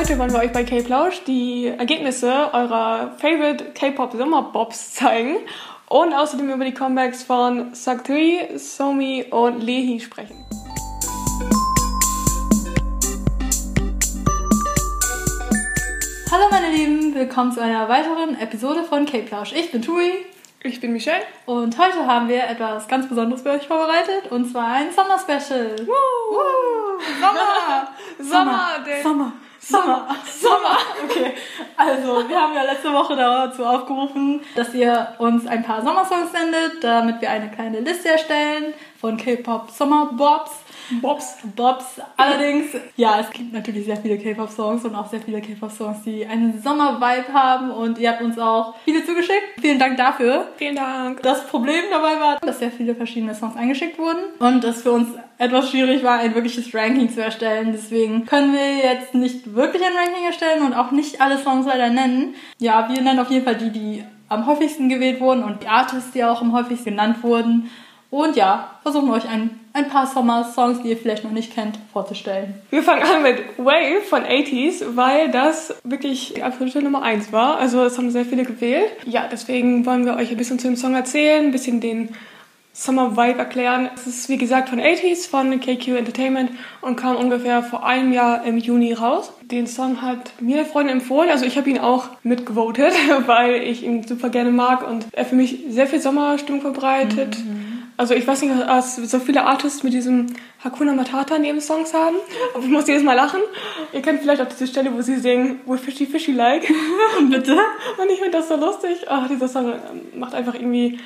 Heute wollen wir euch bei K-Plausch die Ergebnisse eurer Favorite K-Pop Sommerbobs zeigen und außerdem über die Comebacks von Saktui, Somi und Lehi sprechen. Hallo meine Lieben, willkommen zu einer weiteren Episode von K-Plausch. Ich bin Tui. Ich bin Michelle. Und heute haben wir etwas ganz Besonderes für euch vorbereitet und zwar ein Sommer-Special. Woo! Woo! Sommer! Sommer! Der Sommer! Sommer! Sommer! Okay, also wir haben ja letzte Woche dazu aufgerufen, dass ihr uns ein paar Sommersongs sendet, damit wir eine kleine Liste erstellen von K-Pop Sommerbobs. Bobs. Bobs. Allerdings, ja, es gibt natürlich sehr viele K-Pop-Songs und auch sehr viele K-Pop-Songs, die einen Sommer-Vibe haben und ihr habt uns auch viele zugeschickt. Vielen Dank dafür. Vielen Dank. Das Problem dabei war, dass sehr viele verschiedene Songs eingeschickt wurden und es für uns etwas schwierig war, ein wirkliches Ranking zu erstellen. Deswegen können wir jetzt nicht wirklich ein Ranking erstellen und auch nicht alle Songs leider nennen. Ja, wir nennen auf jeden Fall die, die am häufigsten gewählt wurden und die Artists, die auch am häufigsten genannt wurden. Und ja, versuchen euch ein, ein paar Sommer-Songs, die ihr vielleicht noch nicht kennt, vorzustellen. Wir fangen an mit Wave von 80s, weil das wirklich die absolute Nummer 1 war. Also es haben sehr viele gewählt. Ja, deswegen wollen wir euch ein bisschen zu dem Song erzählen, ein bisschen den Summer Vibe erklären. Es ist wie gesagt von 80s, von KQ Entertainment und kam ungefähr vor einem Jahr im Juni raus. Den Song hat mir eine Freundin empfohlen, also ich habe ihn auch mitgevotet, weil ich ihn super gerne mag und er für mich sehr viel Sommerstimmung verbreitet. Mhm. Also ich weiß nicht, was so viele Artists mit diesem Hakuna Matata neben Songs haben, aber ich muss jedes Mal lachen. Ihr kennt vielleicht auch diese Stelle, wo sie singen, wo fishy fishy like. Bitte? Und ich finde das so lustig. Ach, dieser Song macht einfach irgendwie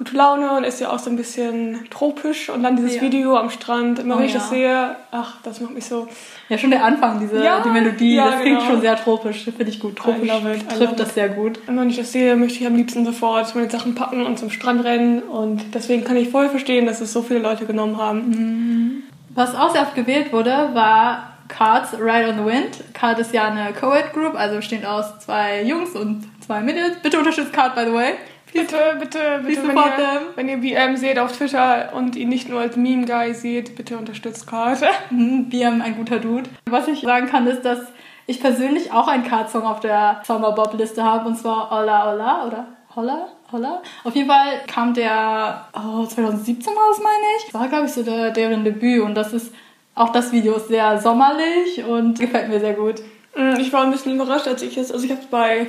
gute Laune und ist ja auch so ein bisschen tropisch. Und dann dieses ja. Video am Strand, immer oh, wenn ich ja. das sehe, ach, das macht mich so. Ja, schon der Anfang, diese ja, die Melodie, das genau. klingt schon sehr tropisch. Finde ich gut. Tropisch it, trifft das sehr gut. Immer wenn ich das sehe, möchte ich am liebsten sofort meine Sachen packen und zum Strand rennen. Und deswegen kann ich voll verstehen, dass es so viele Leute genommen haben. Mhm. Was auch sehr oft gewählt wurde, war Cards Ride on the Wind. Card ist ja eine Co-Ed Group, also besteht aus zwei Jungs und zwei Mädels. Bitte unterstützt Card, by the way. Bitte, bitte, bitte, wenn ihr, wenn ihr BM seht auf Twitter und ihn nicht nur als Meme-Guy seht, bitte unterstützt Card. Mhm, BM, ein guter Dude. Was ich sagen kann, ist, dass ich persönlich auch einen Card-Song auf der Summer Bob-Liste habe, und zwar Hola Hola oder Holla? Holla? Auf jeden Fall kam der oh, 2017 raus, meine ich. War, glaube ich, so der, deren Debüt und das ist, auch das Video ist sehr sommerlich und gefällt mir sehr gut. Mm, ich war ein bisschen überrascht, als ich es, also ich habe es bei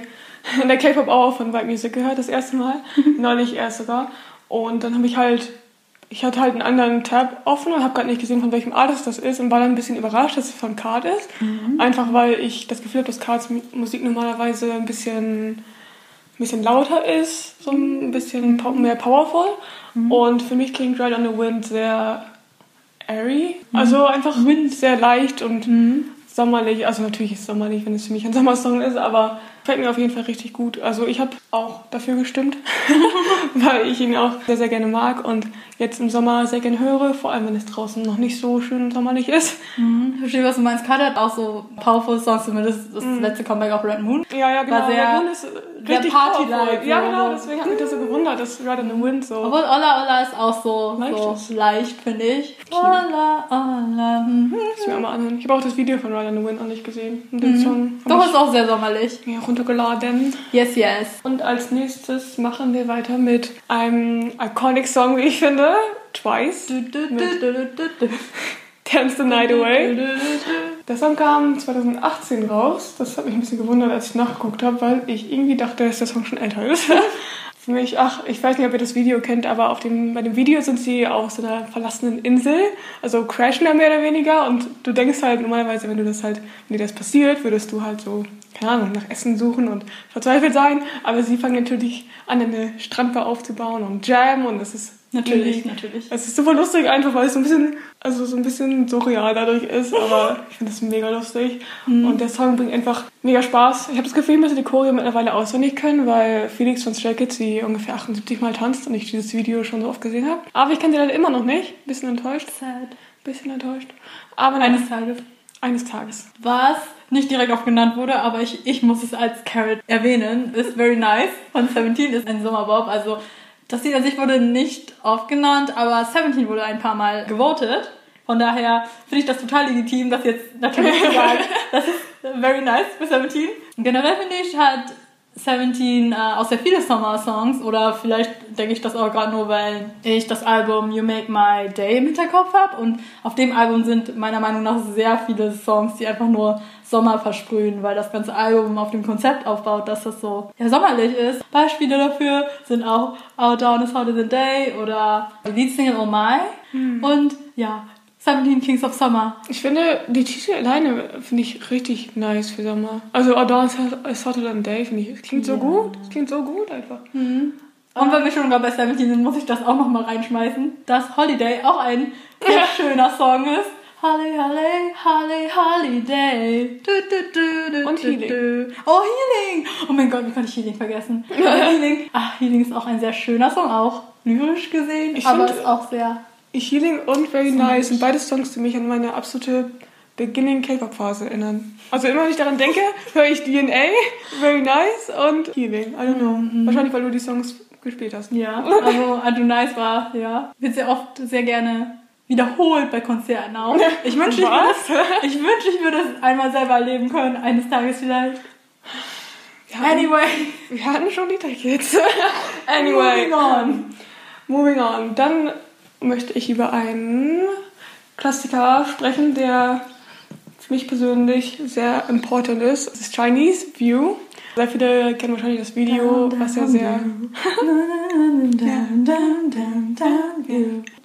in der K-Pop Hour von White Music gehört, das erste Mal. Neulich erst sogar. Und dann habe ich halt, ich hatte halt einen anderen Tab offen und habe gerade nicht gesehen, von welchem Artist das ist und war dann ein bisschen überrascht, dass es von Card ist. Mhm. Einfach weil ich das Gefühl habe, dass Cards Musik normalerweise ein bisschen, ein bisschen lauter ist, so ein bisschen mehr powerful. Mhm. Und für mich klingt Ride on the Wind sehr airy. Mhm. Also einfach Wind sehr leicht und mhm. sommerlich. Also natürlich ist es sommerlich, wenn es für mich ein Sommersong ist, aber Fällt mir auf jeden Fall richtig gut. Also ich habe auch dafür gestimmt, weil ich ihn auch sehr, sehr gerne mag und jetzt im Sommer sehr gerne höre, vor allem wenn es draußen noch nicht so schön sommerlich ist. Mhm. Verstehe, was du meinst. Carter hat auch so powerful Songs, zumindest das mhm. letzte Comeback auf Red Moon. Ja, ja, genau. War sehr, Red Moon ist richtig party-like. Ja, genau, deswegen hat mich das so gewundert, dass Red in the Wind so... Obwohl Olla Olla ist auch so leicht, so leicht finde ich. Olla Olla. Mhm. Ich mir auch mal anhören. Ich habe auch das Video von Red in the Wind noch nicht gesehen. Den mhm. Song. Doch, ist auch sehr sommerlich. Ja, runtergeladen. Yes, yes. Und als nächstes machen wir weiter mit einem iconic Song, wie ich finde. Twice. Dance the Night Away. Der Song kam 2018 raus. Das hat mich ein bisschen gewundert, als ich nachgeguckt habe, weil ich irgendwie dachte, dass der Song schon älter ist. Für mich, ach, ich weiß nicht, ob ihr das Video kennt, aber auf dem, bei dem Video sind sie auf so einer verlassenen Insel, also crashen da mehr oder weniger. Und du denkst halt normalerweise, wenn du das halt, wenn dir das passiert, würdest du halt so, keine Ahnung, nach Essen suchen und verzweifelt sein, aber sie fangen natürlich an, eine Strandbar aufzubauen und jammen und das ist Natürlich, natürlich. Es ist super lustig einfach, weil es so ein bisschen, also so ein bisschen surreal dadurch ist, aber ich finde es mega lustig. Mhm. Und der Song bringt einfach mega Spaß. Ich habe das Gefühl, ich müsste die Choreo mittlerweile auswendig können, weil Felix von Stray Kids sie ungefähr 78 Mal tanzt und ich dieses Video schon so oft gesehen habe. Aber ich kenne sie leider immer noch nicht. Bisschen enttäuscht. Sad. Bisschen enttäuscht. Aber eines Tages. Eines Tages. Was nicht direkt auch genannt wurde, aber ich, ich muss es als Carrot erwähnen, ist Very Nice von 17, ist ein Sommerbob. Also das Lied an sich wurde nicht oft genannt, aber Seventeen wurde ein paar Mal gewotet. Von daher finde ich das total legitim, das jetzt natürlich zu sagen. Das ist very nice für 17. Generell finde ich, hat 17 äh, auch sehr viele Sommer-Songs oder vielleicht denke ich das auch gerade nur, weil ich das Album You Make My Day im Hinterkopf habe und auf dem Album sind meiner Meinung nach sehr viele Songs, die einfach nur Sommer versprühen, weil das ganze Album auf dem Konzept aufbaut, dass das so ja, sommerlich ist. Beispiele dafür sind auch Out Down is Hotter Than Day oder die Leadsingle Oh My und ja, 17 Kings of Summer. Ich finde, die Titel alleine finde ich richtig nice für Sommer. Also Adon is Hotter Than Day finde ich. Es klingt so Ja. gut. Es klingt so gut einfach. Und wenn wir schon gerade bei 17 sind, muss ich das auch nochmal reinschmeißen, dass Holiday auch ein sehr schöner Song ist. Holly, Holly, Holly, Holiday. Du, du, du, du, Und Healing. Du. Oh, Healing. Oh mein Gott, wie konnte ich Healing vergessen? Healing, ach, Healing ist auch ein sehr schöner Song, auch lyrisch gesehen, Ich aber find- ist auch sehr... Healing und Very Nice sind beide Songs, die mich an meine absolute Beginning K-Pop-Phase erinnern. Also immer, wenn ich daran denke, höre ich DNA, Very Nice und Healing. I don't know. Wahrscheinlich, weil du die Songs gespielt hast. Ja, also Adonais war, ja, wird sehr oft sehr gerne wiederholt bei Konzerten auch. Ich wünschte, ich würde ich wünschte, ich würde es einmal selber erleben können, eines Tages vielleicht. Hatten, Anyway, wir hatten schon die Tickets. anyway. moving on. Moving on. Dann möchte ich über einen Klassiker sprechen, der für mich persönlich sehr important ist. Das ist Chinese View. Sehr viele kennen wahrscheinlich das Video, was ja sehr...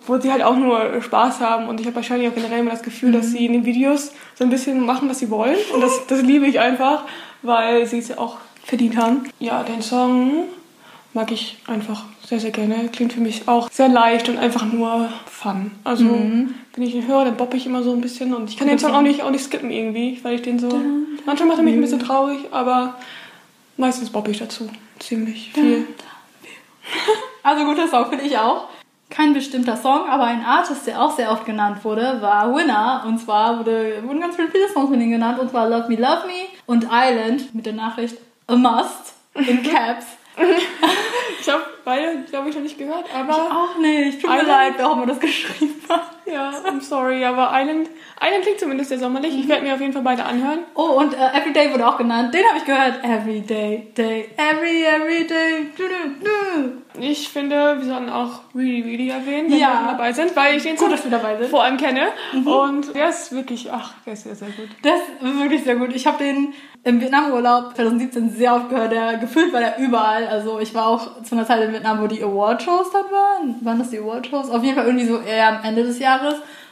wo sie halt auch nur Spaß haben und ich habe wahrscheinlich auch generell immer das Gefühl, dass sie in den Videos so ein bisschen machen, was sie wollen und das, das liebe ich einfach, weil sie es ja auch verdient haben. Ja, den Song mag ich einfach sehr, sehr gerne. Klingt für mich auch sehr leicht und einfach nur Fun. Also, wenn ich ihn höre, dann boppe ich immer so ein bisschen und ich kann den Song auch nicht, auch nicht skippen irgendwie, weil ich den so... Manchmal macht er mich ein bisschen traurig, aber meistens boppe ich dazu ziemlich viel. Also guter Song finde ich auch. Kein bestimmter Song, aber ein Artist, der auch sehr oft genannt wurde, war Winner. Und zwar wurde, wurden ganz viele Songs von ihm genannt. Und zwar Love Me, Love Me und Island mit der Nachricht A Must in Caps. Ich habe beide, glaube ich, noch nicht gehört, aber... auch nicht. Tut mir leid, wer auch immer das geschrieben hat. Ja, I'm sorry, aber Island, Island klingt zumindest sehr sommerlich. Ich werde mir auf jeden Fall beide anhören. Oh, und äh, Everyday wurde auch genannt. Den habe ich gehört. Everyday, day, every, everyday. Du, du, du. Ich finde, wir sollten auch Really Really erwähnen, wenn Ja. wir dabei sind, weil ich den Gut, dass wir dabei sind. vor allem kenne. Und der ist wirklich, ach, der ist sehr, sehr gut. Das ist wirklich sehr gut. Ich habe den im Vietnam-Urlaub 2017 sehr oft gehört. Der, gefühlt war der überall. Also ich war auch zu einer Zeit in Vietnam, wo die Award-Shows dann waren. Waren das die Award-Shows? Auf jeden Fall irgendwie so eher am Ende des Jahres.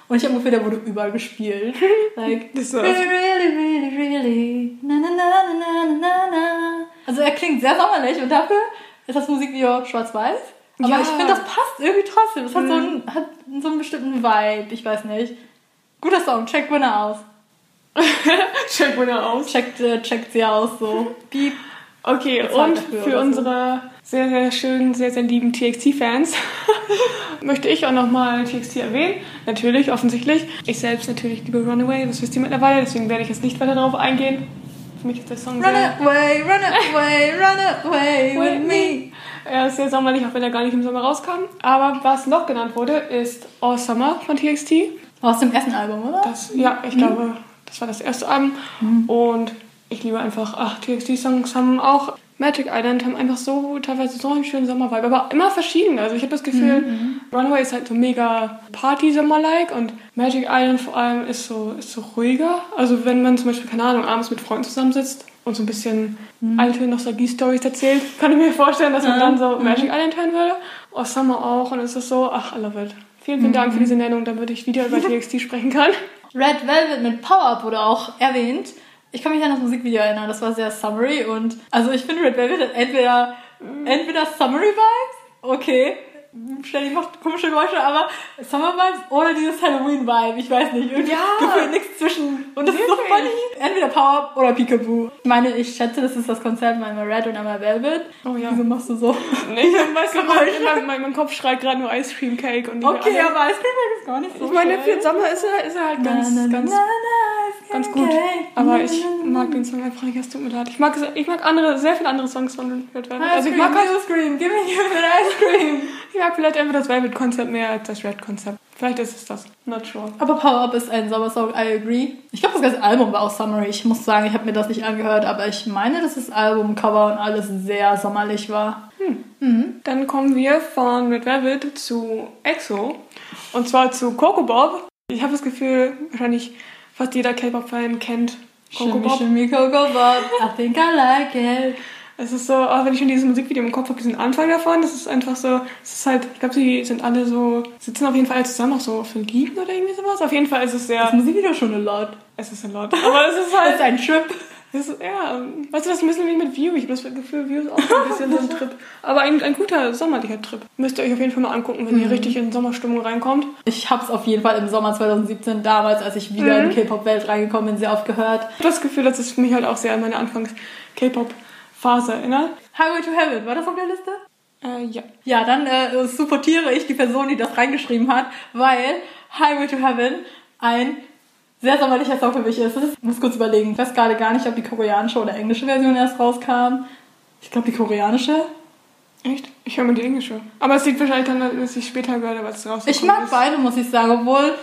Und ich habe ungefähr, der wurde überall gespielt. Like, Das really, really, really. Na, na, na, na, na, na. Also er klingt sehr sommerlich und dafür ist das Musikvideo schwarz-weiß. Aber Ja. ich finde, das passt irgendwie trotzdem. Es hat, so einen, hat so einen bestimmten Vibe. Ich weiß nicht. Guter Song. Check Winner aus. Check Winner aus. Checkt, äh, checkt sie aus, so. Piep. Okay, und für oder so. unsere sehr, sehr schönen, sehr, sehr lieben TXT-Fans möchte ich auch nochmal TXT erwähnen. Natürlich, offensichtlich. Ich selbst natürlich liebe Runaway, das wisst ihr mittlerweile, deswegen werde ich jetzt nicht weiter darauf eingehen. Für mich ist der Song Run sehr... away, run away, run away with me. Er ist sehr sommerlich, auch wenn er gar nicht im Sommer rauskam. Aber was noch genannt wurde, ist All Summer von TXT. Aus dem ersten Album, oder? Das, ja, ich glaube, das war das erste Album. Und ich liebe einfach, ach, TXT-Songs haben auch Magic Island, haben einfach so teilweise so einen schönen Sommervibe, aber immer verschieden. Also ich habe das Gefühl, Runaway ist halt so mega Party-Sommer-like und Magic Island vor allem ist so, ist so ruhiger. Also wenn man zum Beispiel, keine Ahnung, abends mit Freunden zusammensitzt und so ein bisschen alte Nostalgie-Stories erzählt, kann ich mir vorstellen, dass man dann so Magic Island hören würde. Oh, Summer auch und es ist so, ach, I love it. Vielen, vielen Dank für diese Nennung, damit ich wieder über TXT sprechen kann. Red Velvet mit Power Up wurde auch erwähnt. Ich kann mich an das Musikvideo erinnern, das war sehr summery und also ich finde Red Velvet hat entweder, entweder Summery Vibes, okay, Stell macht komische Geräusche, aber Summer Vibes oder dieses Halloween Vibe, ich weiß nicht, irgendwie Ja. gefühlt nichts zwischen und das ist so Wirklich? funny. Entweder Power Up oder Peekaboo. Ich meine, ich schätze, das ist das Konzept mit einmal Red und einmal Velvet. Oh ja. Wieso machst du so? Nee, ich weiß nicht, mein, mein, mein Kopf schreit gerade nur Ice Cream Cake und die Okay, alle- aber Ice Cream Cake ist gar nicht so Ich meine, für den Sommer ist er, ist er halt ganz, na, na, ganz. na, ganz gut. Aber ich mag den Song einfach nicht, es tut mir leid. Ich mag, ich mag andere, sehr viele andere Songs von Red Velvet. Also ich mag, halt, Ice cream, give me me an ice cream. ich mag vielleicht einfach das Velvet-Konzept mehr als das Red-Konzept. Vielleicht ist es das. Not sure. Aber Power Up ist ein Sommersong, I agree. Ich glaube, das ganze Album war auch summery. Ich muss sagen, ich habe mir das nicht angehört, aber ich meine, dass das Albumcover und alles sehr sommerlich war. Dann kommen wir von Red Velvet zu EXO. Und zwar zu Coco Bob. Ich habe das Gefühl, wahrscheinlich fast jeder K-Pop-Fan kennt Coco Bob. shimmy, Coco Bob, I think I like it. Es ist so, auch wenn ich schon dieses Musikvideo im Kopf habe, diesen Anfang davon, das ist einfach so, es ist halt, ich glaube, sie sind alle so, sitzen auf jeden Fall alle zusammen, auch so verliebt oder irgendwie sowas. Auf jeden Fall ist es sehr, Das Musikvideo schon a lot. es ist ein Lot. Aber es ist Das halt, ist ein Trip. es ist, ja, weißt du, das ist ein bisschen wie mit View. Ich habe das Gefühl, View ist auch so ein bisschen so ein Trip. Aber ein, ein guter sommerlicher Trip. Müsst ihr euch auf jeden Fall mal angucken, wenn ihr richtig in Sommerstimmung reinkommt. Ich habe es auf jeden Fall im Sommer 2017 damals, als ich wieder in die K-Pop-Welt reingekommen bin, sehr oft gehört. Ich habe das Gefühl, dass es mich halt auch sehr an meine Anfangs-K-Pop-Phase erinnert. Highway to Heaven, war das auf der Liste? Äh, ja. Ja, dann äh, supportiere ich die Person, die das reingeschrieben hat, weil Highway to Heaven ein sehr sommerlicher Song für mich ist. Ich muss kurz überlegen. Ich weiß gerade gar nicht, ob die koreanische oder englische Version erst rauskam. Ich glaube, die koreanische. Echt? Ich höre mal die englische. Aber es liegt wahrscheinlich dann, dass ich später gehört habe, als es rausgekommen Ich mag beide, muss ich sagen, obwohl,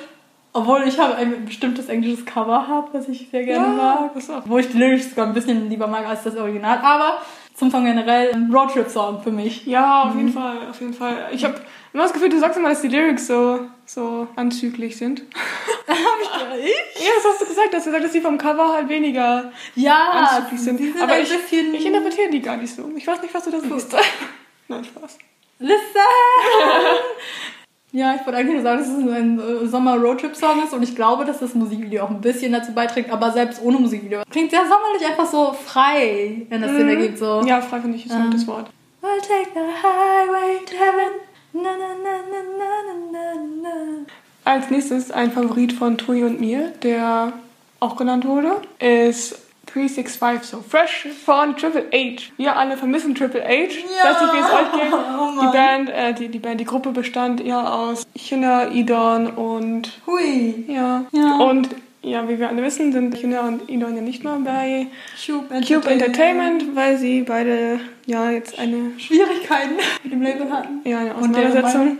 obwohl ich habe ein bestimmtes englisches Cover habe, was ich sehr gerne Ja, mag. Wo ich die Lyrics sogar ein bisschen lieber mag als das Original. Aber zum Song generell ein Roadtrip-Song für mich. Ja, auf jeden Fall, auf jeden Fall. Ich habe immer das Gefühl, du sagst immer, dass die Lyrics so, so anzüglich sind. ich? Ja, das hast du gesagt. Du hast gesagt, dass die vom Cover halt weniger Ja, anzüglich sind. sind Aber ich, ich interpretiere die gar nicht so. Ich weiß nicht, was du da siehst. Nein, Spaß. Listen! ja, ich wollte eigentlich nur sagen, dass es ein äh, Sommer-Roadtrip-Song ist und ich glaube, dass das Musikvideo auch ein bisschen dazu beiträgt, aber selbst ohne Musikvideo. Klingt sehr sommerlich, einfach so frei, wenn das Sinn ergibt, so. Ja, frei finde ich ist ein gutes Wort. We'll take the highway to heaven. Na, na, na, na, na, na, na. Als nächstes ein Favorit von Tui und mir, der auch genannt wurde, ist 365 So Fresh von Triple H. Wir alle vermissen Triple H. Ich weiß nicht, wie es euch geht. Oh die. Band, äh, die, die Band, die Gruppe bestand ja aus Hyuna, Idon und Hui. ja. Ja. Und ja, wie wir alle wissen, sind Hyuna und Idon ja nicht mehr bei Cube Cube Entertainment, weil sie beide ja jetzt eine, Schwierigkeiten mit dem Label hatten. ja, eine Und Auseinandersetzung.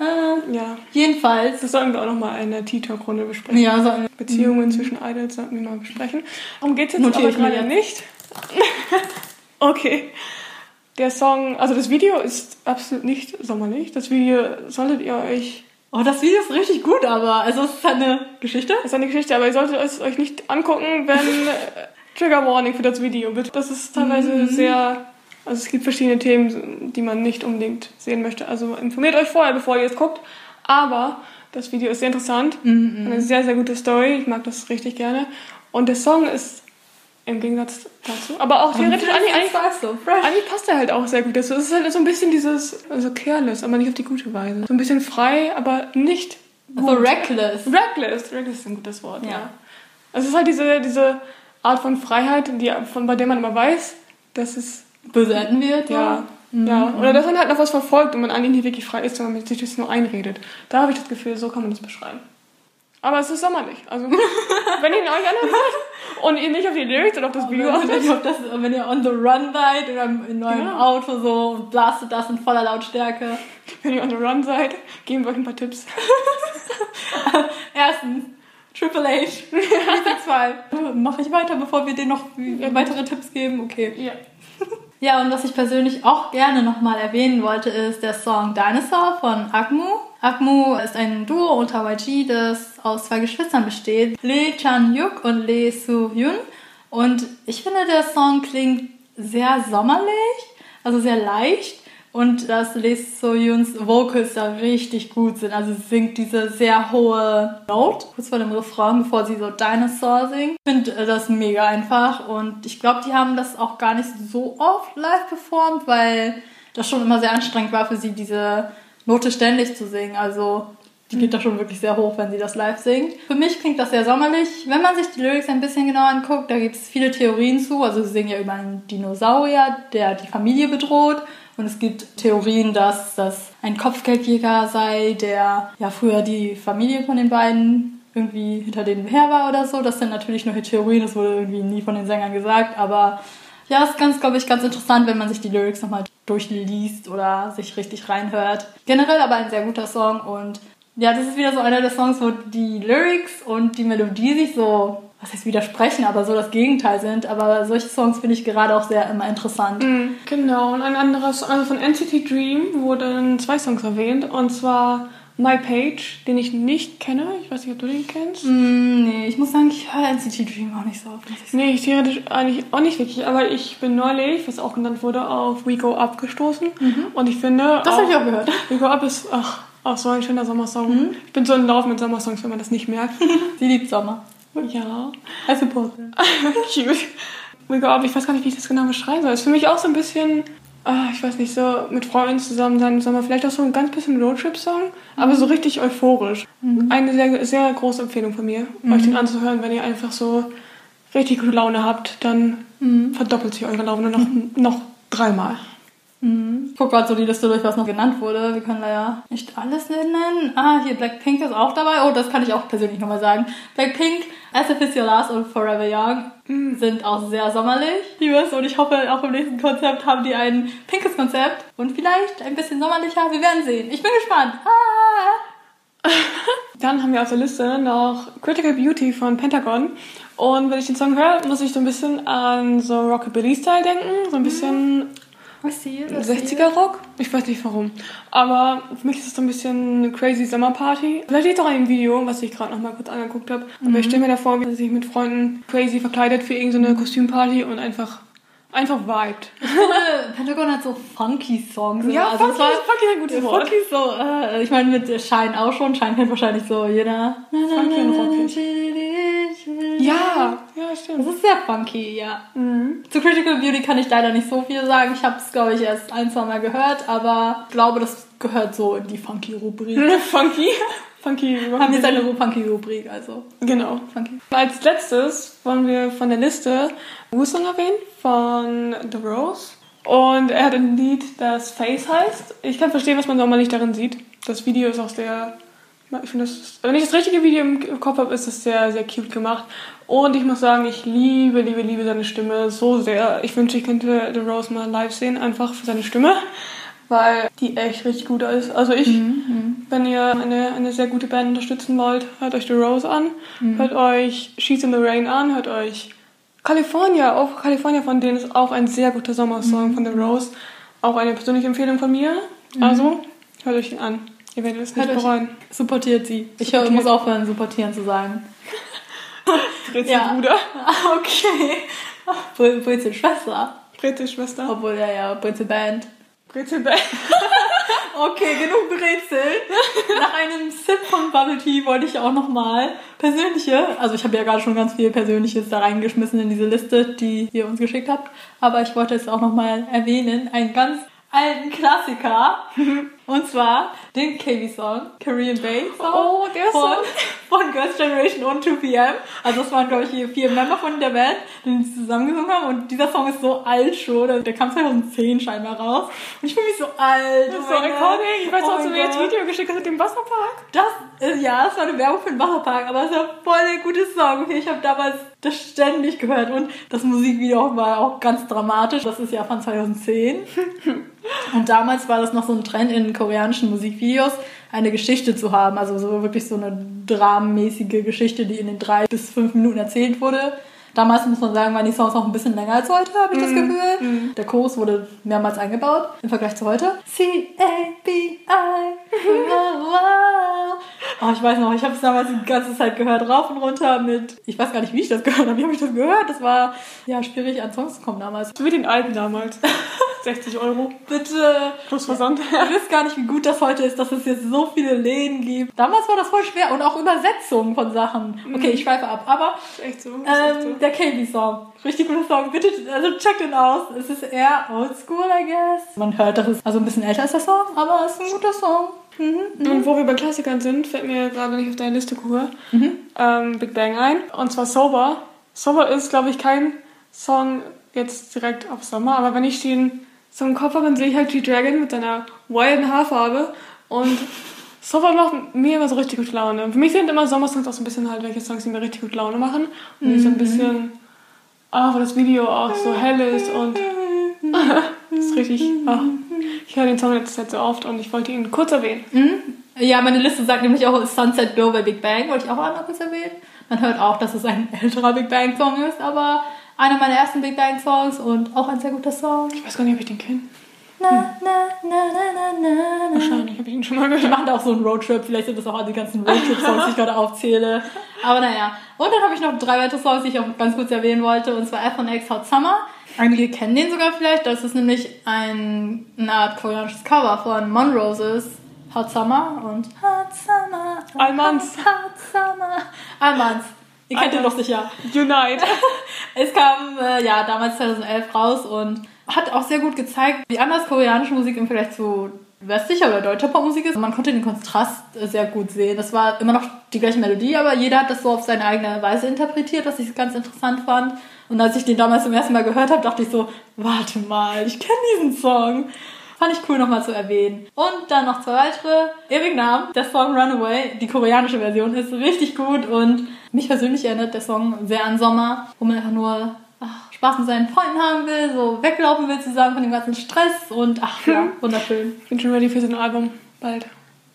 Äh, Ja. jedenfalls. Das sollten wir auch nochmal in der T-Talk-Runde besprechen. Ja, so eine Beziehungen zwischen Idols sollten wir mal besprechen. Darum geht es jetzt Notiere aber gerade nicht. okay. Der Song, also das Video ist absolut nicht sommerlich. Das Video solltet ihr euch, Oh, das Video ist richtig gut, aber also es ist halt eine Geschichte. das ist eine Geschichte, aber ihr solltet es euch nicht angucken, wenn äh, Trigger Warning für das Video bitte. Das ist teilweise Mhm. sehr, also es gibt verschiedene Themen, die man nicht unbedingt sehen möchte. Also informiert euch vorher, bevor ihr es guckt. Aber das Video ist sehr interessant. Mhm. Eine sehr, sehr gute Story. Ich mag das richtig gerne. Und der Song ist im Gegensatz dazu, aber auch theoretisch, eigentlich, war so eigentlich passt er halt auch sehr gut. Das ist halt so ein bisschen dieses, also careless, aber nicht auf die gute Weise. So ein bisschen frei, aber nicht So reckless. Reckless. Reckless ist ein gutes Wort, ja. Ja. Also es ist halt diese, diese Art von Freiheit, die, von, bei der man immer weiß, dass es, Enden wird. ja, ja, oder dass man halt noch was verfolgt und man eigentlich nicht wirklich frei ist, sondern man sich das nur einredet. Da habe ich das Gefühl, so kann man das beschreiben. Aber es ist sommerlich. Also, wenn ihr ihn euch anhört und ihr nicht auf die Lyrics oder auf das Video Wenn, achtet, auf das, wenn ihr on the run seid oder in eurem Ja. Auto so und blastet das in voller Lautstärke. wenn ihr on the run seid, geben wir euch ein paar Tipps. Erstens, Triple H. Zwei. Mache ich weiter, bevor wir dir noch weitere Tipps geben? Okay. Ja. Ja, und was ich persönlich auch gerne nochmal erwähnen wollte, ist der Song Dinosaur von Akmu. Akmu ist ein Duo unter YG, das aus zwei Geschwistern besteht. Lee Chan-yuk und Lee Soo-hyun. Und ich finde, der Song klingt sehr sommerlich, also sehr leicht. Und dass Lee Soo-hyuns Vocals da richtig gut sind. Also sie singt diese sehr hohe Note, kurz vor dem Refrain, bevor sie so Dinosaur singt. Ich finde äh, das mega einfach. Und ich glaube, die haben das auch gar nicht so oft live performt, weil das schon immer sehr anstrengend war für sie, diese Note ständig zu singen. Also die geht da schon wirklich sehr hoch, wenn sie das live singt. Für mich klingt das sehr sommerlich. Wenn man sich die Lyrics ein bisschen genauer anguckt, da gibt es viele Theorien zu. Also sie singen ja über einen Dinosaurier, der die Familie bedroht. Und es gibt Theorien, dass das ein Kopfgeldjäger sei, der ja früher die Familie von den beiden irgendwie hinter denen her war oder so. Das sind natürlich nur Theorien, das wurde irgendwie nie von den Sängern gesagt, aber ja, ist ganz, glaube ich, ganz interessant, wenn man sich die Lyrics nochmal durchliest oder sich richtig reinhört. Generell aber ein sehr guter Song und ja, das ist wieder so einer der Songs, wo die Lyrics und die Melodie sich so, was heißt widersprechen, aber so das Gegenteil sind. Aber solche Songs finde ich gerade auch sehr immer interessant. Mm, genau, und ein anderes, also von NCT Dream wurden zwei Songs erwähnt und zwar My Page, den ich nicht kenne. Ich weiß nicht, ob du den kennst. Mm, nee, ich muss sagen, ich höre NCT Dream auch nicht so oft. ich. Nee, ich theoretisch eigentlich auch nicht wirklich, aber ich bin neulich, was auch genannt wurde, auf We Go Up gestoßen. Und ich finde. Mhm. Das habe ich auch gehört. We Go Up ist, ach, auch so ein schöner Sommersong. Mhm. Ich bin so in Lauf mit Sommersongs, wenn man das nicht merkt. Sie liebt Sommer. Ja. Support her. Cute. We Go Up, ich weiß gar nicht, wie ich das genau beschreiben soll. Ist für mich auch so ein bisschen, ah, ich weiß nicht, so mit Freunden zusammen sein im Sommer. Vielleicht auch so ein ganz bisschen Roadtrip-Song, aber so richtig euphorisch. Eine sehr, sehr große Empfehlung von mir, euch den anzuhören, wenn ihr einfach so richtig gute Laune habt, dann verdoppelt sich eure Laune noch, noch dreimal. Ich gucke gerade so die Liste durch, was noch genannt wurde. Wir können leider nicht alles nennen. Ah, hier Blackpink ist auch dabei. Oh, das kann ich auch persönlich nochmal sagen. Blackpink, As If It's Your Last und Forever Young sind auch sehr sommerlich. Ich weiß und ich hoffe, auch im nächsten Konzept haben die ein pinkes Konzept und vielleicht ein bisschen sommerlicher. Wir werden sehen. Ich bin gespannt. Ah. Dann haben wir auf der Liste noch Critical Beauty von Pentagon. Und wenn ich den Song höre, muss ich so ein bisschen an so Rockabilly-Style denken. So ein bisschen Was sie? 60er-Rock. Ich weiß nicht warum. Aber für mich ist es so ein bisschen eine crazy Sommerparty. Vielleicht liegt es auch dem Video, was ich gerade noch mal kurz angeguckt habe. Aber ich stelle mir davor, wie sich mit Freunden crazy verkleidet für irgendeine Kostümparty und einfach, einfach vibed. Pentagon hat so funky Songs. Ja, Also funky, war- funky ist ein gutes Wort. Funky so, äh, ich meine mit Shine auch schon. Shine kennt wahrscheinlich so jeder. Funky und rockig. Ja, ja, Das stimmt. ist sehr funky, ja. Zu Critical Beauty kann ich leider nicht so viel sagen. Ich habe es, glaube ich, erst ein, zwei Mal gehört, aber ich glaube, das gehört so in die Funky-Rubrik. funky. Funky. Haben jetzt eine Funky-Rubrik, also Genau. funky. Als letztes wollen wir von der Liste Wu-Song erwähnen von The Rose. Und er hat ein Lied, das Face heißt. Ich kann verstehen, was man sommerlich darin sieht. Das Video ist auch sehr. Ich finde, das ist, wenn ich das richtige Video im Kopf habe, ist es sehr, sehr cute gemacht. Und ich muss sagen, ich liebe, liebe, liebe seine Stimme so sehr. Ich wünsche, ich könnte The Rose mal live sehen, einfach für seine Stimme. Weil die echt richtig gut ist. Also ich, wenn ihr eine, eine sehr gute Band unterstützen wollt, hört euch The Rose an. Hört euch She's in the Rain an. Hört euch California. Auch California von denen ist auch ein sehr guter Sommersong von The Rose. Auch eine persönliche Empfehlung von mir. Also, hört euch ihn an. Ihr werdet es nicht bereuen. Supportiert sie. Ich hör, muss aufhören, supportieren zu sagen. Ja. Bruder. Okay. Bre- Brezel Schwester. Brezel Schwester. Obwohl, ja, ja, Brezel Band. Brezel Band. Okay, genug Brezel. Nach einem Sip von Bubble Tea wollte ich auch nochmal persönliche, also ich habe ja gerade schon ganz viel Persönliches da reingeschmissen in diese Liste, die ihr uns geschickt habt, aber ich wollte es auch nochmal erwähnen, einen ganz alten Klassiker, und zwar den KB-Song, Korean Bay Song Oh, der von, Song. von Girls' Generation und 2PM. Also das waren, glaube ich, hier vier Member von der Band, die die zusammen gesungen haben und dieser Song ist so alt schon, also der kam 2010 scheinbar raus und ich fühle mich so alt. Das ist oh so iconic. Ich weiß auch, Oh so mein wie das Gott. Video geschickt hast mit dem Wasserpark. Das ist, ja, das war eine Werbung für den Wasserpark, aber es war voll der gute Song. Ich habe damals das ständig gehört und das Musikvideo war auch ganz dramatisch. Das ist ja von 2010. Und damals war das noch so ein Trend in koreanischen Musikvideos, eine Geschichte zu haben. Also so wirklich so eine dramenmäßige Geschichte, die in den drei bis fünf Minuten erzählt wurde. Damals muss man sagen, waren die Songs noch ein bisschen länger als heute, habe ich das Gefühl. Der Chorus wurde mehrmals eingebaut im Vergleich zu heute. C-A-B-I. Oh, ich weiß noch, ich habe es damals die ganze Zeit gehört, rauf und runter mit. Ich weiß gar nicht, wie ich das gehört habe. Wie habe ich das gehört? Das war ja schwierig, an Songs zu kommen damals. So wie den alten damals. 60 Euro. Bitte. Plus Versand. Ihr wisst gar nicht, wie gut das heute ist, dass es jetzt so viele Läden gibt. Damals war das voll schwer und auch Übersetzungen von Sachen. Okay, ich schweife ab, aber Ist echt so. Ist echt so. Der KB-Song. Richtig guter Song. Bitte, also check den aus. Es ist eher oldschool, I guess. Man hört, dass es also ein bisschen älter ist, der Song, aber es ist ein guter Song. Mhm. Und wo wir bei Klassikern sind, fällt mir gerade, wenn ich auf deine Liste gucke, Mhm. ähm, Big Bang ein. Und zwar Sober. Sober ist, glaube ich, kein Song jetzt direkt auf Sommer, aber wenn ich den so im Kopf habe, dann sehe ich halt G-Dragon mit seiner wilden Haarfarbe und Softball macht mir immer so richtig gut Laune. Für mich sind immer Sommersongs auch so ein bisschen halt, welche Songs, die mir richtig gut Laune machen. Und die so ein bisschen, ah, wo das Video auch so hell ist und das ist richtig, ah. Ich höre den Song jetzt so oft und ich wollte ihn kurz erwähnen. Ja, meine Liste sagt nämlich auch Sunset Go bei Big Bang, wollte ich auch einmal kurz erwähnen. Man hört auch, dass es ein älterer Big Bang Song ist, aber einer meiner ersten Big Bang Songs und auch ein sehr guter Song. Ich weiß gar nicht, ob ich den kenne. Na, na, na, na, na, na. Wahrscheinlich habe ich ihn schon mal Die gehört. machen da auch so einen Roadtrip, vielleicht sind das auch die ganzen Roadtrip-Songs, die ich gerade aufzähle. Aber naja. Und dann habe ich noch drei weitere Songs, die ich auch ganz kurz erwähnen wollte, und zwar F1X Hot Summer. Einige kennen den sogar vielleicht, das ist nämlich ein, eine Art koreanisches Cover von Monroses Hot Summer und Hot Summer. Almans. Hot Summer. Almans. Ihr kennt den doch sicher. Unite. Es kam äh, ja damals 2011 raus und hat auch sehr gut gezeigt, wie anders koreanische Musik im Vergleich zu westlicher oder deutscher Popmusik ist. Man konnte den Kontrast äh, sehr gut sehen. Das war immer noch die gleiche Melodie, aber jeder hat das so auf seine eigene Weise interpretiert, was ich ganz interessant fand. Und als ich den damals zum ersten Mal gehört habe, dachte ich so, warte mal, ich kenne diesen Song. Fand ich cool nochmal zu erwähnen. Und dann noch zwei weitere. Ewig Namen. Der Song Runaway, die koreanische Version, ist richtig gut und mich persönlich erinnert der Song sehr an Sommer, wo man einfach nur Spaß mit seinen Freunden haben will, so weglaufen will zusammen von dem ganzen Stress und ach ja, wunderschön. Ich bin schon ready für so ein Album. Bald.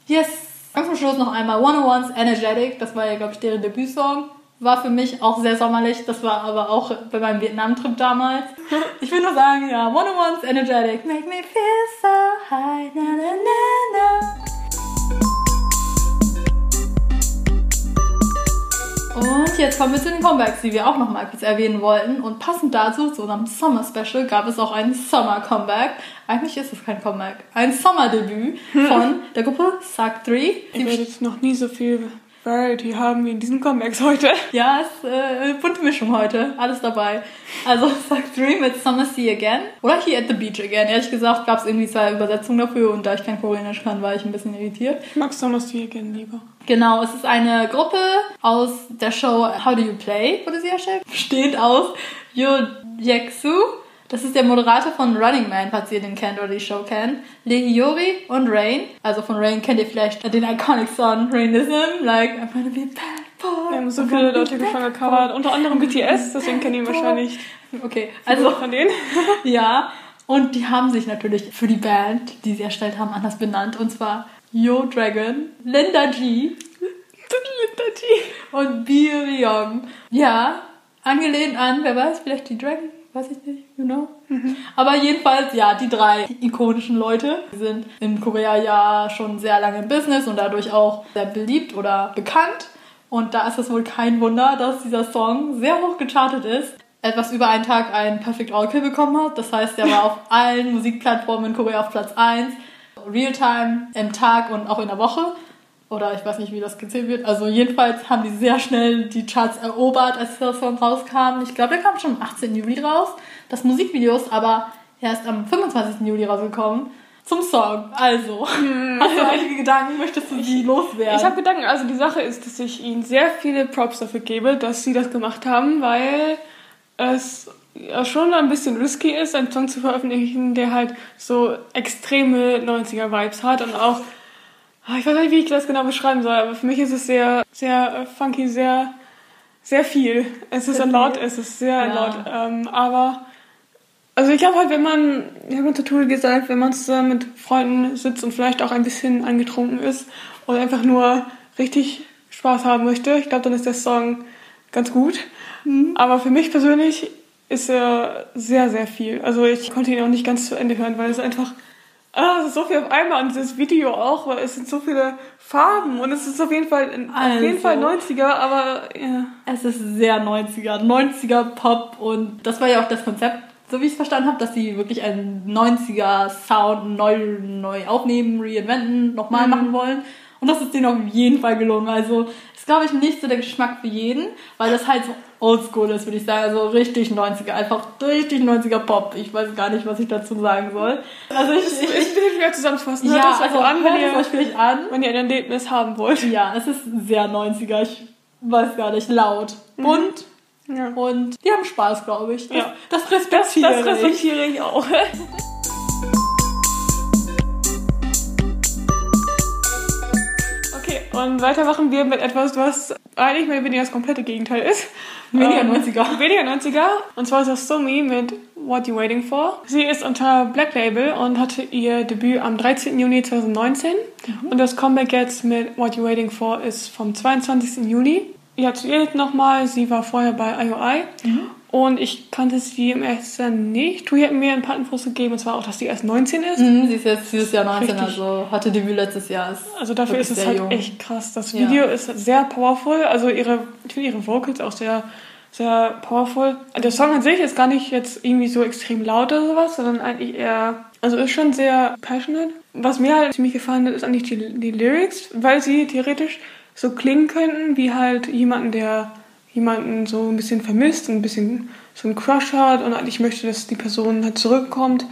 Yes. Ganz zum Schluss noch einmal 101's Energetic. Das war ja, glaube ich, deren Debütsong. War für mich auch sehr sommerlich. Das war aber auch bei meinem Vietnam-Trip damals. Ich will nur sagen, ja, 101's Energetic. Make me feel so high. Na, na, na, jetzt kommen wir zu den Comebacks, die wir auch noch mal kurz erwähnen wollten. Und passend dazu, zu unserem Summer Special, gab es auch ein Summer Comeback. Eigentlich ist es kein Comeback, ein Sommerdebüt von der Gruppe Suck 3. Ihr werdet noch nie so viel Variety haben wie in diesen Comebacks heute. Ja, es ist äh, bunte Mischung heute. Alles dabei. Also Suck 3 mit Summer Sea Again. Oder Here at the Beach Again. Ehrlich gesagt gab es irgendwie zwei Übersetzungen dafür und da ich kein Koreanisch kann, war ich ein bisschen irritiert. Ich mag Summer Sea Again lieber. Genau, es ist eine Gruppe aus der Show How Do You Play, wurde sie erstellt. Besteht aus Yo Yeksu, das ist der Moderator von Running Man, falls ihr den kennt oder die Show kennt. Lee Hiyori und Rain. Also von Rain kennt ihr vielleicht den iconic Song Rainism, like I'm gonna be bad boy. Wir haben so viele Leute schon gecovert, unter anderem BTS, deswegen kennen ihn wahrscheinlich Okay, also von denen. ja. Und die haben sich natürlich für die Band, die sie erstellt haben, anders benannt. Und zwar Yo Dragon, Linda G Linda G. und Beer Young. Ja, angelehnt an, wer weiß, vielleicht die Dragon, weiß ich nicht, you know. Aber jedenfalls, ja, die drei ikonischen Leute sind in Korea ja schon sehr lange im Business und dadurch auch sehr beliebt oder bekannt. Und da ist es wohl kein Wunder, dass dieser Song sehr hoch gechartet ist. Etwas über einen Tag einen Perfect All Kill bekommen hat. Das heißt, er war auf allen Musikplattformen in Korea auf Platz 1. Realtime im Tag und auch in der Woche. Oder ich weiß nicht, wie das gezählt wird. Also jedenfalls haben die sehr schnell die Charts erobert, als der Song rauskam. Ich glaube, der kam schon am 18. Juli raus. Das Musikvideo ist aber erst am 25. Juli rausgekommen. Zum Song. Also, hast du einige Gedanken? Möchtest du die loswerden? Ich habe Gedanken, also die Sache ist, dass ich ihnen sehr viele Props dafür gebe, dass sie das gemacht haben, weil es schon ein bisschen risky ist, einen Song zu veröffentlichen, der halt so extreme 90er-Vibes hat und auch, ich weiß nicht, wie ich das genau beschreiben soll, aber für mich ist es sehr, sehr funky, sehr, sehr viel. Es ist Sehr ein laut, es ist sehr Ja. laut, ähm, aber also ich glaube halt, wenn man, ich habe Tattoo gesagt, wenn man zusammen mit Freunden sitzt und vielleicht auch ein bisschen angetrunken ist und einfach nur richtig Spaß haben möchte, ich glaube, dann ist der Song ganz gut. Aber für mich persönlich ist er sehr, sehr viel. Also ich konnte ihn auch nicht ganz zu Ende hören, weil es einfach, ah, es ist so viel auf einmal und dieses Video auch, weil es sind so viele Farben und es ist auf jeden Fall, auf jeden Also. Fall 90er, aber ja. Es ist sehr 90er, 90er Pop und das war ja auch das Konzept, so wie ich es verstanden habe, dass sie wirklich einen 90er Sound neu, neu aufnehmen, reinventen, nochmal Mhm. machen wollen. Und das ist denen auf jeden Fall gelungen. Also ist, glaube ich, nicht so der Geschmack für jeden, weil das halt so oldschool ist, würde ich sagen. Also richtig 90er, einfach richtig 90er Pop. Ich weiß gar nicht, was ich dazu sagen soll. Also ich, Ich, ich, will schwer zusammenfassen. Hört ja, euch also an, wenn ihr, euch vielleicht an. wenn ihr ein Erlebnis haben wollt. Ja, es ist sehr 90er. Ich weiß gar nicht, laut, bunt. Ja. Und die haben Spaß, glaube ich. Das, Ja. das Das, respektiere das ich. respektiere ich auch. Und weiter machen wir mit etwas, was eigentlich mehr oder weniger das komplette Gegenteil ist. Weniger Ähm, 90er. Weniger 90er. Und zwar ist das Sumi mit What You Waiting For. Sie ist unter Black Label und hatte ihr Debüt am 13. Juni 2019. Und das Comeback jetzt mit What You Waiting For ist vom 22. Juli. Ja, zu ihr nochmal. Sie war vorher bei IOI. Und ich kannte sie im ersten Jahr nicht. Tu hat mir ein paar Infos gegeben, und zwar auch, dass sie erst 19 ist. Mhm, sie ist jetzt dieses Jahr 19, Richtig. also hatte Debüt letztes Jahr. Also dafür ist es halt jung. echt krass. Das Ja. Video ist sehr powerful. Also ihre, ich finde ihre Vocals auch sehr, sehr powerful. Der Song an sich ist gar nicht jetzt irgendwie so extrem laut oder sowas, sondern eigentlich eher, also ist schon sehr passionate. Was mir halt ziemlich gefallen hat, ist eigentlich die, die Lyrics, weil sie theoretisch so klingen könnten wie halt jemanden, der jemanden so ein bisschen vermisst, ein bisschen so einen Crush hat und eigentlich möchte, dass die Person halt zurückkommt.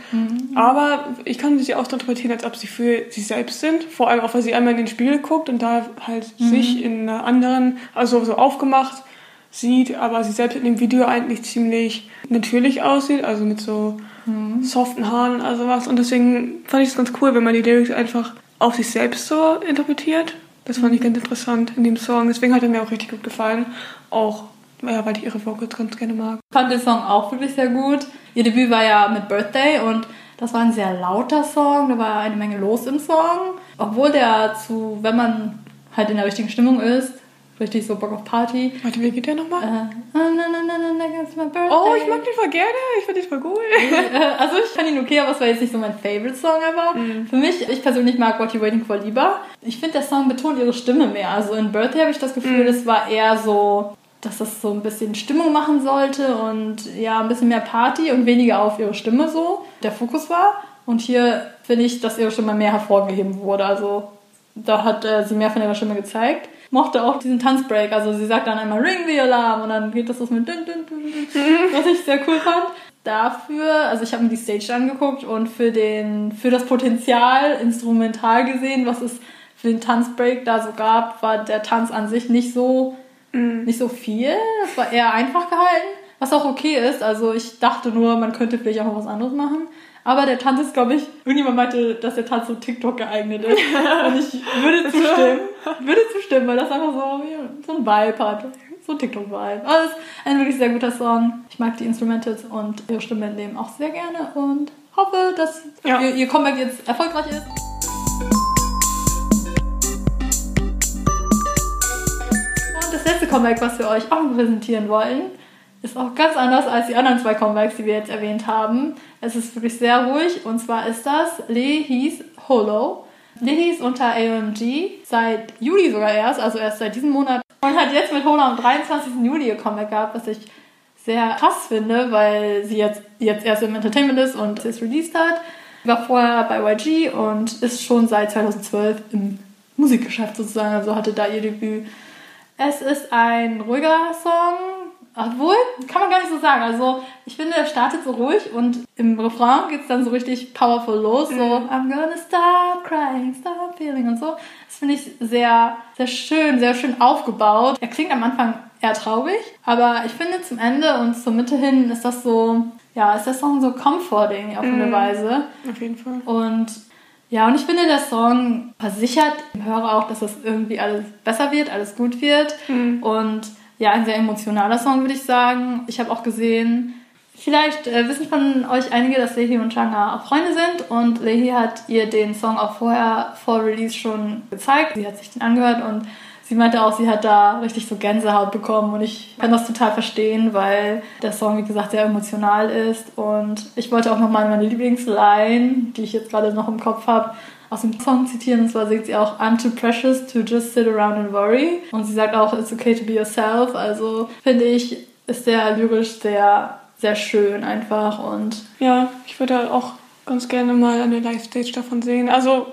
Aber ich kann sie auch so interpretieren, als ob sie für sie selbst sind. Vor allem auch, weil sie einmal in den Spiegel guckt und da halt sich in einer anderen, also so aufgemacht sieht, aber sie selbst in dem Video eigentlich ziemlich natürlich aussieht, also mit so soften Haaren also was. Und deswegen fand ich es ganz cool, wenn man die Lyrics einfach auf sich selbst so interpretiert. Das fand ich ganz interessant in dem Song. Deswegen hat er mir auch richtig gut gefallen. Auch, ja, weil ich ihre Vocals ganz gerne mag. Ich fand den Song auch wirklich sehr gut. Ihr Debüt war ja mit Birthday und das war ein sehr lauter Song, da war eine Menge los im Song. Obwohl der zu, wenn man halt in der richtigen Stimmung ist, richtig so Bock auf Party. Warte, wie geht der Äh, nochmal? birthday. Oh, ich mag den voll gerne. Ich finde den voll cool. Äh, Also ich fand ihn okay, aber es war jetzt nicht so mein Favorite-Song ever. Für mich, ich persönlich mag What You Waiting For lieber. Ich finde, der Song betont ihre Stimme mehr. Also in Birthday habe ich das Gefühl, das war eher so, dass das so ein bisschen Stimmung machen sollte und ja, ein bisschen mehr Party und weniger auf ihre Stimme so der Fokus war. Und hier finde ich, dass ihre Stimme mehr hervorgeheben wurde. Also da hat äh, sie mehr von ihrer Stimme gezeigt. Mochte auch diesen Tanzbreak. Also sie sagt dann einmal Ring the Alarm und dann geht das los mit dün, dün, dün, was ich sehr cool fand. Dafür, also ich habe mir die Stage angeguckt und für den, für das Potenzial instrumental gesehen, was es für den Tanzbreak da so gab, war der Tanz an sich nicht so, nicht so viel. Es war eher einfach gehalten, was auch okay ist. Also ich dachte nur, man könnte vielleicht auch noch was anderes machen. Aber der Tanz ist, glaube ich, irgendjemand meinte, dass der Tanz so TikTok geeignet ist. Und ich würde zustimmen. Würde zustimmen, weil das einfach so, so ein Vibe hat. So ein TikTok-Vibe. Aber es ist ein wirklich sehr guter Song. Ich mag die Instrumentals und ihre Stimme in dem auch sehr gerne und hoffe, dass Ja. ihr, ihr Comeback jetzt erfolgreich ist. Und das letzte Comeback, was wir euch auch präsentieren wollen, ist auch ganz anders als die anderen zwei Comebacks, die wir jetzt erwähnt haben. Es ist wirklich sehr ruhig und zwar ist das Lehis Holo. Lehi ist unter AOMG seit Juli sogar erst, also erst seit diesem Monat und hat jetzt mit Holo am 23. Juli ihr Comeback gehabt, was ich sehr krass finde, weil sie jetzt, jetzt erst im Entertainment ist und es released hat. Sie war vorher bei YG und ist schon seit 2012 im Musikgeschäft sozusagen, also hatte da ihr Debüt. Es ist ein ruhiger Song, obwohl, kann man gar nicht so sagen. Also, ich finde, er startet so ruhig und im Refrain geht es dann so richtig powerful los. So, I'm gonna stop crying, stop feeling und so. Das finde ich sehr, sehr schön, sehr schön aufgebaut. Er klingt am Anfang eher traurig, aber ich finde zum Ende und zur Mitte hin ist das so, ja, ist der Song so comforting auf eine Weise. Auf jeden Fall. Und ja, und ich finde, der Song versichert dem Hörer auch, dass es irgendwie alles besser wird, alles gut wird. Und ja, ein sehr emotionaler Song, würde ich sagen. Ich habe auch gesehen, vielleicht äh, wissen von euch einige, dass Lehi und Changa auch Freunde sind. Und Lehi hat ihr den Song auch vorher, vor Release schon gezeigt. Sie hat sich den angehört und sie meinte auch, sie hat da richtig so Gänsehaut bekommen. Und ich kann das total verstehen, weil der Song, wie gesagt, sehr emotional ist. Und ich wollte auch nochmal meine Lieblingsline, die ich jetzt gerade noch im Kopf habe, aus dem Song zitieren. Und zwar singt sie auch, I'm too precious to just sit around and worry. Und sie sagt auch, it's okay to be yourself. Also finde ich, ist der lyrisch sehr, sehr schön einfach. Und Ja, ich würde auch ganz gerne mal eine Live-Stage davon sehen. Also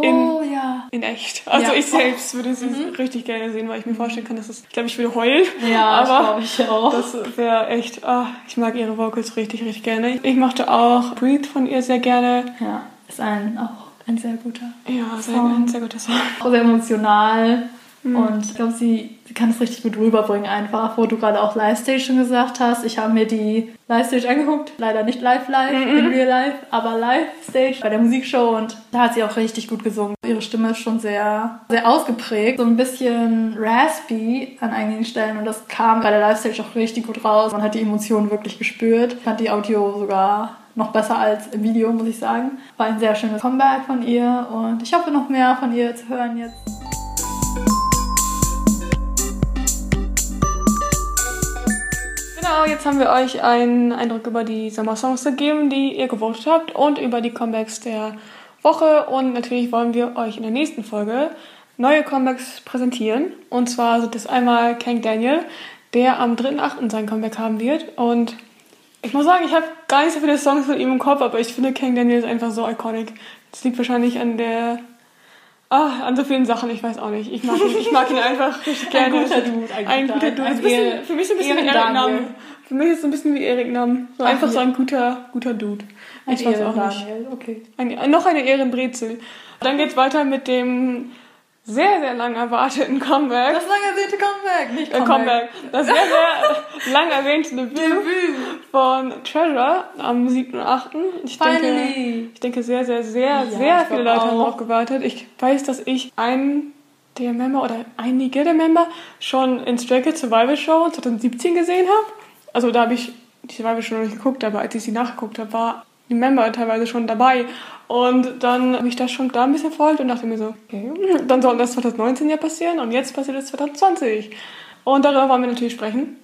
in, oh ja. in echt. Also Ja. Mhm. ich selbst würde sie richtig gerne sehen, weil ich mir vorstellen kann, dass es, ich glaube, ich würde heulen. Ja, aber glaube ich auch. das wäre echt, ah, ich mag ihre Vocals richtig, richtig gerne. Ich mochte auch Breathe von ihr sehr gerne. ja, ist ein, auch ein sehr guter. Ja, sehr, Song. ein sehr guter Song. Auch sehr emotional. Und ich glaube, sie, sie kann es richtig gut rüberbringen einfach, wo du gerade auch Live-Stage schon gesagt hast. Ich habe mir die Live-Stage angeguckt, leider nicht live-live, Mhm. in real life, aber Live-Stage bei der Musikshow und da hat sie auch richtig gut gesungen. Ihre Stimme ist schon sehr, sehr ausgeprägt, so ein bisschen raspy an einigen Stellen und das kam bei der Live-Stage auch richtig gut raus. Man hat die Emotionen wirklich gespürt. Ich fand die Audio sogar noch besser als im Video, muss ich sagen. War ein sehr schönes Comeback von ihr und ich hoffe noch mehr von ihr zu hören jetzt. Genau, jetzt haben wir euch einen Eindruck über die Sommersongs gegeben, die ihr gewünscht habt und über die Comebacks der Woche. Und natürlich wollen wir euch in der nächsten Folge neue Comebacks präsentieren. Und zwar sind das einmal Kank Daniel, der am 3.8. sein Comeback haben wird. Und ich muss sagen, ich habe gar nicht so viele Songs von ihm im Kopf, aber ich finde Kank Daniel ist einfach so iconic. Das liegt wahrscheinlich an der... Ah, an so vielen Sachen, ich weiß auch nicht. Ich mag ihn, ich mag ihn einfach richtig Ein gerne. guter Dude, ein Ein guter- Dude. ein Ein bisschen, für mich so ein bisschen wie Ehren-Daniel. Nam. Für mich ist es so ein bisschen wie Erik Nam. So einfach so ein guter, guter Dude. Ich weiß auch nicht. Okay. Ein, noch eine Ehrenbrezel. Dann geht's weiter mit dem sehr, sehr lang erwarteten Comeback. Das lang ersehnte Comeback, nicht Äh, Comeback. Das sehr, sehr lang erwähnte Debüt Debüt. von Treasure am 7.8. Ich denke, Finally. ich denke, sehr, sehr, sehr, Ja, sehr viele Leute haben auch. darauf gewartet. Ich weiß, dass ich einen der Member oder einige der Member schon in Stray Kids Survival Show 2017 gesehen habe. Also da habe ich die Survival Show noch nicht geguckt, aber als ich sie nachgeguckt habe, war die Member teilweise schon dabei. Und dann habe ich das schon da ein bisschen verfolgt und dachte mir so, okay, dann soll das 2019 ja passieren und jetzt passiert es 2020. Und darüber wollen wir natürlich sprechen.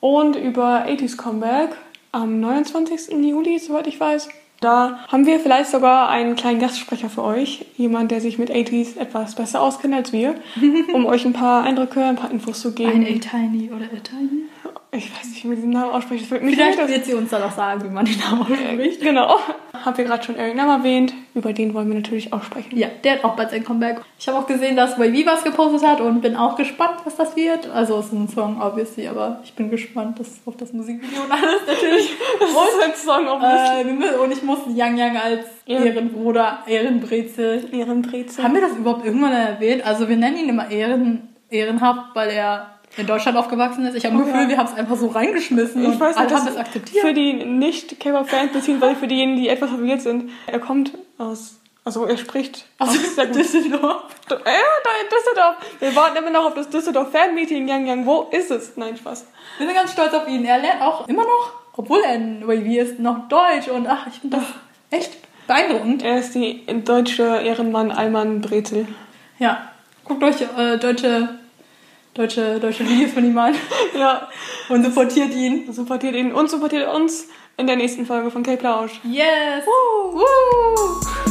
Und über 80s Comeback am 29. Juli, soweit ich weiß. Da haben wir vielleicht sogar einen kleinen Gastsprecher für euch. Jemand, der sich mit 80s etwas besser auskennt als wir. um euch ein paar Eindrücke, ein paar Infos zu geben. Ein A-Tiny oder A-Tiny? Ich weiß nicht, wie man diesen Namen ausspricht. Vielleicht wird sie uns dann auch sagen, wie man den Namen ausspricht. Genau. Haben wir gerade schon Eric Nam erwähnt. Über den wollen wir natürlich auch sprechen. Ja, der hat auch bald sein Comeback. Ich habe auch gesehen, dass Wavy was gepostet hat und bin auch gespannt, was das wird. Also es ist ein Song, obviously, aber ich bin gespannt dass auf das Musikvideo und alles natürlich. Das ist ein Song auf äh, und ich muss Yang Yang als Ja. Ehrenbruder, Ehrenbrezel. Ehrenbrezel. Haben wir das überhaupt irgendwann erwähnt? Also wir nennen ihn immer Ehren, ehrenhaft, weil er in Deutschland aufgewachsen ist. Ich habe Oh, Gefühl, ja. wir haben es einfach so reingeschmissen Ich und weiß alle nicht, haben das akzeptiert. Für die nicht-K-Pop-Fans, beziehungsweise für diejenigen, die etwas verwirrt sind. Er kommt aus, also er spricht Also aus gut. Düsseldorf. Ja, da in Düsseldorf. Wir warten immer noch auf das Düsseldorf Fan-Meeting. Yang Yang, wo ist es? Nein, Spaß. Wir sind ganz stolz auf ihn. Er lernt auch immer noch, obwohl er ein Wavy ist, noch Deutsch. Und ach, ich finde das echt beeindruckend. Er ist die deutsche Ehrenmann Alman Brezel. Ja, guckt euch äh, deutsche, deutsche, deutsche Videos von ihm an Ja, und supportiert ihn. supportiert ihn und supportiert uns in der nächsten Folge von K-Plausch. Yes! Woo! Woo!